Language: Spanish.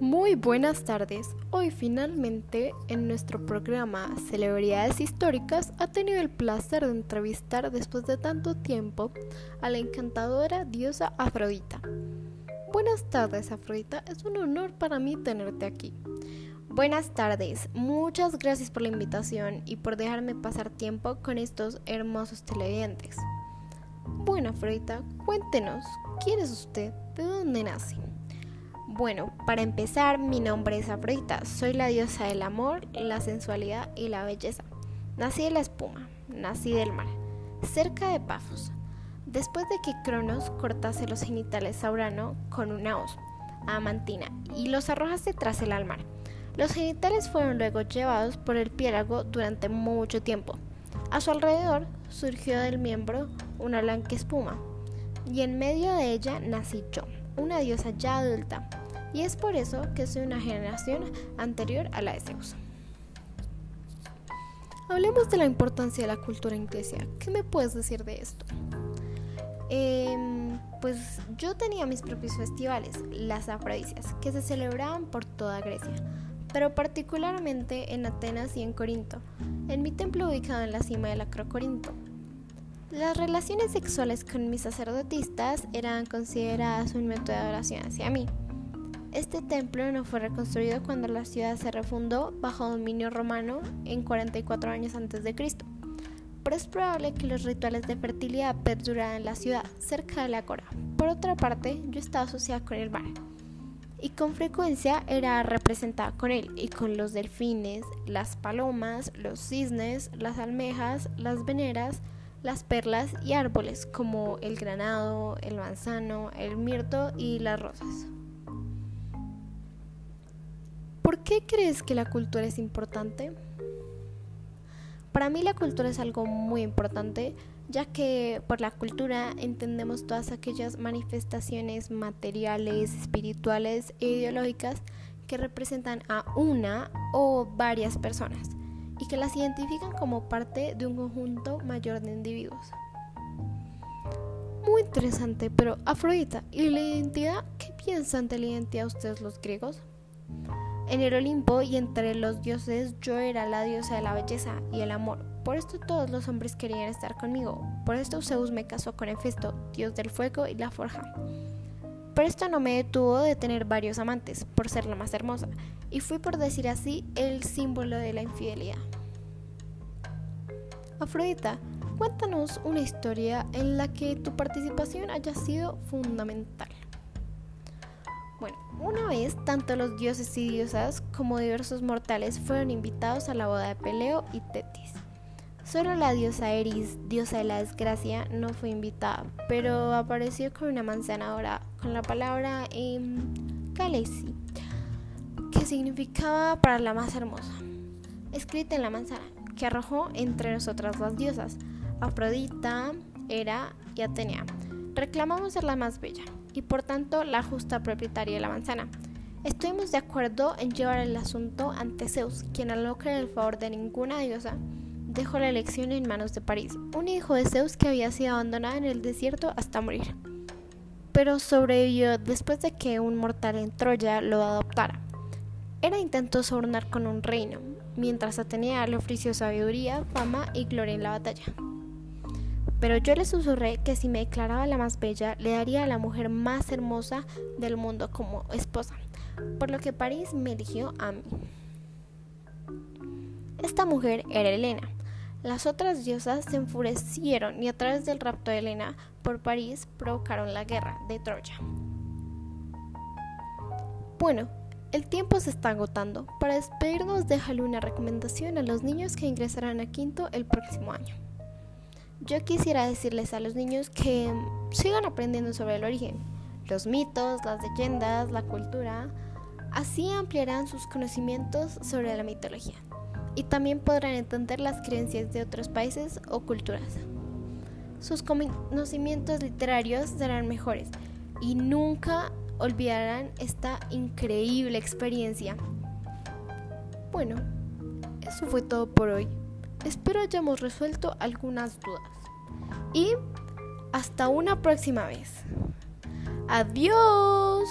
Muy buenas tardes. Hoy finalmente en nuestro programa Celebridades Históricas ha tenido el placer de entrevistar después de tanto tiempo a la encantadora diosa Afrodita. Buenas tardes Afrodita, es un honor para mí tenerte aquí. Buenas tardes, muchas gracias por la invitación y por dejarme pasar tiempo con estos hermosos televidentes. Bueno Afrodita, cuéntenos, ¿quién es usted? ¿De dónde nace? Bueno, para empezar, mi nombre es Afrodita. Soy la diosa del amor, la sensualidad y la belleza. Nací de la espuma, nací del mar, cerca de Pafos. Después de que Cronos cortase los genitales a Urano con una hoz, Amantina, y los arrojase tras el mar. Los genitales fueron luego llevados por el piélago durante mucho tiempo. A su alrededor surgió del miembro una blanca espuma, y en medio de ella nací yo, una diosa ya adulta, y es por eso que soy una generación anterior a la de Zeus. Hablemos de la importancia de la cultura inglesa. ¿Qué me puedes decir de esto? Em, pues yo tenía mis propios festivales, las afrodisias, que se celebraban por toda Grecia, pero particularmente en Atenas y en Corinto, en mi templo ubicado en la cima del Acrocorinto. Las relaciones sexuales con mis sacerdotistas eran consideradas un método de adoración hacia mí. Este templo no fue reconstruido cuando la ciudad se refundó bajo dominio romano en 44 años antes de Cristo. Pero es probable que los rituales de fertilidad perduraran en la ciudad, cerca de la cora. Por otra parte, yo estaba asociada con el mar y con frecuencia era representada con él y con los delfines, las palomas, los cisnes, las almejas, las veneras, las perlas y árboles como el granado, el manzano, el mirto y las rosas. ¿Por qué crees que la cultura es importante? Para mí la cultura es algo muy importante, ya que por la cultura entendemos todas aquellas manifestaciones materiales, espirituales e ideológicas que representan a una o varias personas y que las identifican como parte de un conjunto mayor de individuos. Muy interesante, pero Afrodita, ¿y la identidad? ¿Qué piensan de la identidad ustedes los griegos? En el Olimpo y entre los dioses yo era la diosa de la belleza y el amor. Por esto todos los hombres querían estar conmigo. Por esto Zeus me casó con Hefesto, dios del fuego y la forja. Pero esto no me detuvo de tener varios amantes, por ser la más hermosa, y fui por decir así el símbolo de la infidelidad. Afrodita, cuéntanos una historia en la que tu participación haya sido fundamental. Bueno, una vez tanto los dioses y diosas como diversos mortales fueron invitados a la boda de Peleo y Tetis. Solo la diosa Eris, diosa de la desgracia, no fue invitada, pero apareció con una manzana dorada, con la palabra Kalesi, que significaba para la más hermosa, escrita en la manzana, que arrojó entre nosotras las diosas, Afrodita, Hera y Atenea. Reclamamos ser la más bella y por tanto la justa propietaria de la manzana. Estuvimos de acuerdo en llevar el asunto ante Zeus, quien al no creer el favor de ninguna diosa, dejó la elección en manos de París, un hijo de Zeus que había sido abandonado en el desierto hasta morir. Pero sobrevivió después de que un mortal en Troya lo adoptara. Era intentó sobornar con un reino, mientras Atenea le ofreció sabiduría, fama y gloria en la batalla. Pero yo le susurré que si me declaraba la más bella, le daría a la mujer más hermosa del mundo como esposa, por lo que París me eligió a mí. Esta mujer era Helena. Las otras diosas se enfurecieron y a través del rapto de Helena por París provocaron la guerra de Troya. Bueno, el tiempo se está agotando. Para despedirnos, déjale una recomendación a los niños que ingresarán a quinto el próximo año. Yo quisiera decirles a los niños que sigan aprendiendo sobre el origen, los mitos, las leyendas, la cultura. Así ampliarán sus conocimientos sobre la mitología y también podrán entender las creencias de otros países o culturas. Sus conocimientos literarios serán mejores y nunca olvidarán esta increíble experiencia. Bueno, eso fue todo por hoy. Espero hayamos resuelto algunas dudas. Y hasta una próxima vez. Adiós.